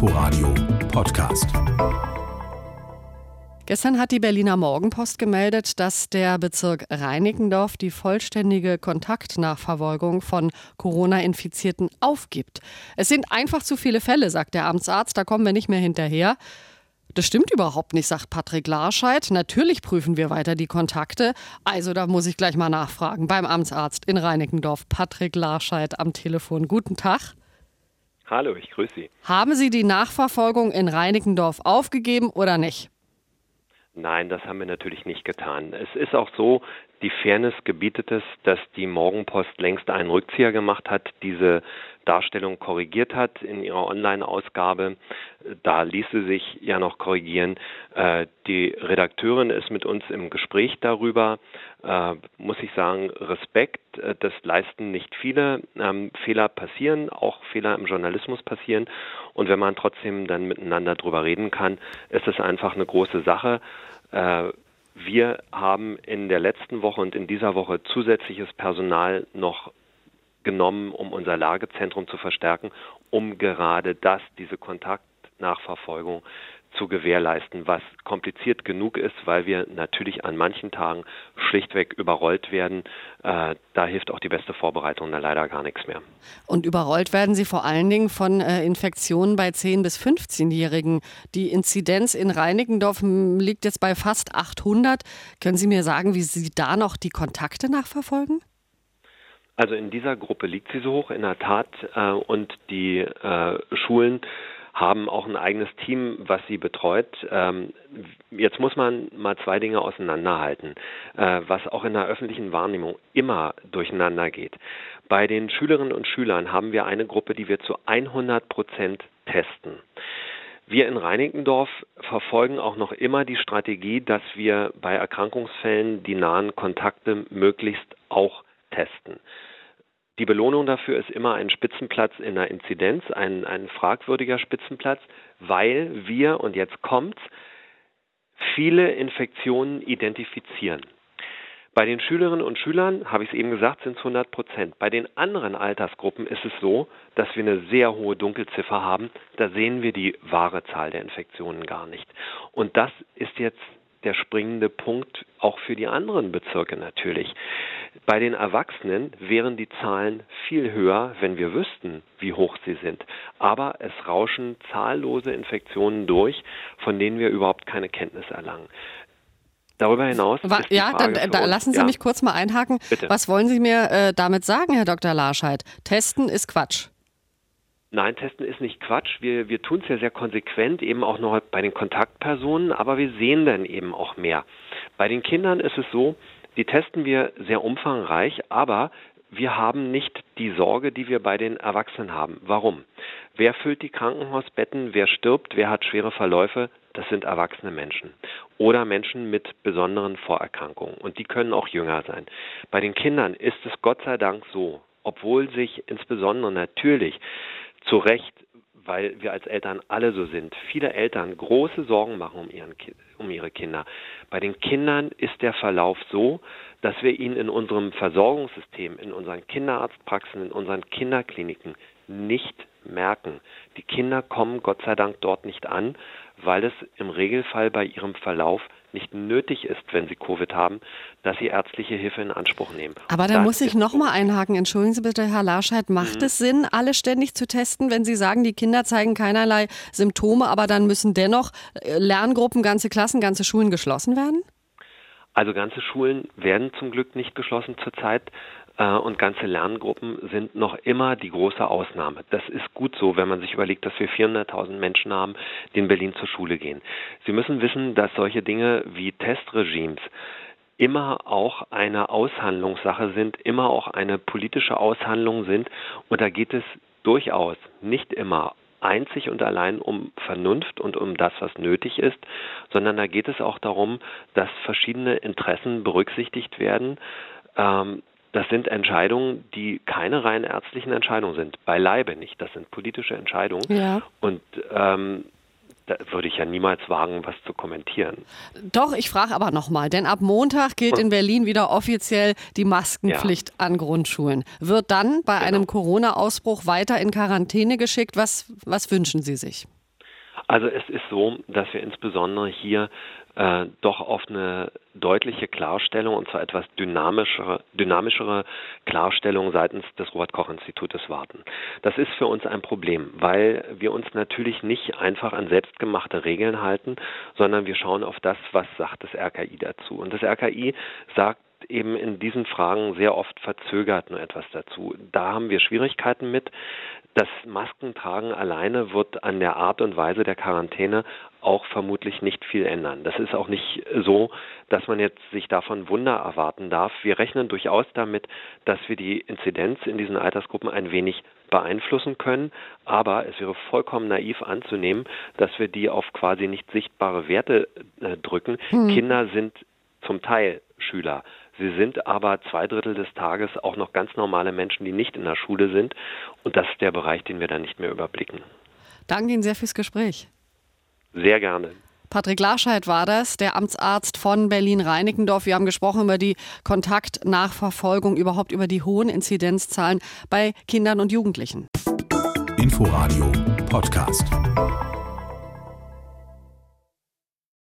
Inforadio Podcast. Gestern hat die Berliner Morgenpost gemeldet, dass der Bezirk Reinickendorf die vollständige Kontaktnachverfolgung von Corona-Infizierten aufgibt. Es sind einfach zu viele Fälle, sagt der Amtsarzt, da kommen wir nicht mehr hinterher. Das stimmt überhaupt nicht, sagt Patrick Larscheid. Natürlich prüfen wir weiter die Kontakte. Also da muss ich gleich mal nachfragen beim Amtsarzt in Reinickendorf. Patrick Larscheid am Telefon. Guten Tag. Hallo, ich grüße Sie. Haben Sie die Nachverfolgung in Reinickendorf aufgegeben oder nicht? Nein, das haben wir natürlich nicht getan. Es ist auch so, die Fairness gebietet es, dass die Morgenpost längst einen Rückzieher gemacht hat, diese Darstellung korrigiert hat in ihrer Online-Ausgabe. Da ließ sie sich ja noch korrigieren. Äh, die Redakteurin ist mit uns im Gespräch darüber. Äh, muss ich sagen, Respekt, äh, das leisten nicht viele. Ähm, Fehler passieren, auch Fehler im Journalismus passieren. Und wenn man trotzdem dann miteinander drüber reden kann, ist es einfach eine große Sache. Wir haben in der letzten Woche und in dieser Woche zusätzliches Personal noch genommen, um unser Lagezentrum zu verstärken, um gerade das, diese Kontaktnachverfolgung zu gewährleisten, was kompliziert genug ist, weil wir natürlich an manchen Tagen schlichtweg überrollt werden. Äh, da hilft auch die beste Vorbereitung da leider gar nichts mehr. Und überrollt werden Sie vor allen Dingen von äh, Infektionen bei 10- bis 15-Jährigen. Die Inzidenz in Reinickendorf liegt jetzt bei fast 800. Können Sie mir sagen, wie Sie da noch die Kontakte nachverfolgen? Also in dieser Gruppe liegt sie so hoch, in der Tat. Äh, und die äh, Schulen haben auch ein eigenes Team, was sie betreut. Ähm, jetzt muss man mal zwei Dinge auseinanderhalten, äh, was auch in der öffentlichen Wahrnehmung immer durcheinander geht. Bei den Schülerinnen und Schülern haben wir eine Gruppe, die wir zu 100 Prozent testen. Wir in Reinickendorf verfolgen auch noch immer die Strategie, dass wir bei Erkrankungsfällen die nahen Kontakte möglichst auch testen. Belohnung dafür ist immer ein Spitzenplatz in der Inzidenz, ein, ein fragwürdiger Spitzenplatz, weil wir, und jetzt kommt's, viele Infektionen identifizieren. Bei den Schülerinnen und Schülern, habe ich es eben gesagt, sind es 100 Prozent. Bei den anderen Altersgruppen ist es so, dass wir eine sehr hohe Dunkelziffer haben. Da sehen wir die wahre Zahl der Infektionen gar nicht. Und das ist jetzt der springende Punkt auch für die anderen Bezirke natürlich. Bei den Erwachsenen wären die Zahlen viel höher, wenn wir wüssten, wie hoch sie sind. Aber es rauschen zahllose Infektionen durch, von denen wir überhaupt keine Kenntnis erlangen. Darüber hinaus. War, ja, dann, da lassen Sie ja. mich kurz mal einhaken. Bitte. Was wollen Sie mir äh, damit sagen, Herr Dr. Larscheid? Testen ist Quatsch. Nein, testen ist nicht Quatsch. Wir, wir tun es ja sehr konsequent, eben auch noch bei den Kontaktpersonen, aber wir sehen dann eben auch mehr. Bei den Kindern ist es so, die testen wir sehr umfangreich, aber wir haben nicht die Sorge, die wir bei den Erwachsenen haben. Warum? Wer füllt die Krankenhausbetten? Wer stirbt? Wer hat schwere Verläufe? Das sind erwachsene Menschen oder Menschen mit besonderen Vorerkrankungen. Und die können auch jünger sein. Bei den Kindern ist es Gott sei Dank so, obwohl sich insbesondere natürlich zu Recht, weil wir als Eltern alle so sind, viele Eltern große Sorgen machen um, ihren, um ihre Kinder. Bei den Kindern ist der Verlauf so, dass wir ihn in unserem Versorgungssystem, in unseren Kinderarztpraxen, in unseren Kinderkliniken nicht merken. Die Kinder kommen Gott sei Dank dort nicht an, weil es im Regelfall bei ihrem Verlauf nicht nötig ist, wenn sie Covid haben, dass sie ärztliche Hilfe in Anspruch nehmen. Aber da muss ich nochmal einhaken. Entschuldigen Sie bitte, Herr Larscheid, macht mhm. es Sinn, alle ständig zu testen, wenn Sie sagen, die Kinder zeigen keinerlei Symptome, aber dann müssen dennoch äh, Lerngruppen, ganze Klassen, ganze Schulen geschlossen werden? Also ganze Schulen werden zum Glück nicht geschlossen zurzeit. Äh, und ganze Lerngruppen sind noch immer die große Ausnahme. Das ist gut so, wenn man sich überlegt, dass wir 400.000 Menschen haben, die in Berlin zur Schule gehen. Sie müssen wissen, dass solche Dinge wie Testregimes immer auch eine Aushandlungssache sind, immer auch eine politische Aushandlung sind. Und da geht es durchaus nicht immer einzig und allein um Vernunft und um das, was nötig ist, sondern da geht es auch darum, dass verschiedene Interessen berücksichtigt werden. Ähm, das sind Entscheidungen, die keine rein ärztlichen Entscheidungen sind. Beileibe nicht. Das sind politische Entscheidungen. Ja. Und ähm, da würde ich ja niemals wagen, was zu kommentieren. Doch, ich frage aber nochmal, denn ab Montag gilt in Berlin wieder offiziell die Maskenpflicht ja. an Grundschulen. Wird dann bei genau. einem Corona-Ausbruch weiter in Quarantäne geschickt? Was, was wünschen Sie sich? Also es ist so, dass wir insbesondere hier äh, doch auf eine deutliche Klarstellung und zwar etwas dynamischere, dynamischere Klarstellung seitens des Robert-Koch-Institutes warten. Das ist für uns ein Problem, weil wir uns natürlich nicht einfach an selbstgemachte Regeln halten, sondern wir schauen auf das, was sagt das RKI dazu. Und das RKI sagt eben in diesen Fragen sehr oft verzögert nur etwas dazu. Da haben wir Schwierigkeiten mit. Das Maskentragen alleine wird an der Art und Weise der Quarantäne auch vermutlich nicht viel ändern. Das ist auch nicht so, dass man jetzt sich davon Wunder erwarten darf. Wir rechnen durchaus damit, dass wir die Inzidenz in diesen Altersgruppen ein wenig beeinflussen können, aber es wäre vollkommen naiv anzunehmen, dass wir die auf quasi nicht sichtbare Werte äh, drücken. Hm. Kinder sind zum Teil Schüler. Sie sind aber zwei Drittel des Tages auch noch ganz normale Menschen, die nicht in der Schule sind. Und das ist der Bereich, den wir dann nicht mehr überblicken. Danke Ihnen sehr fürs Gespräch. Sehr gerne. Patrick Larscheid war das, der Amtsarzt von Berlin-Reinickendorf. Wir haben gesprochen über die Kontaktnachverfolgung, überhaupt über die hohen Inzidenzzahlen bei Kindern und Jugendlichen. Inforadio Podcast.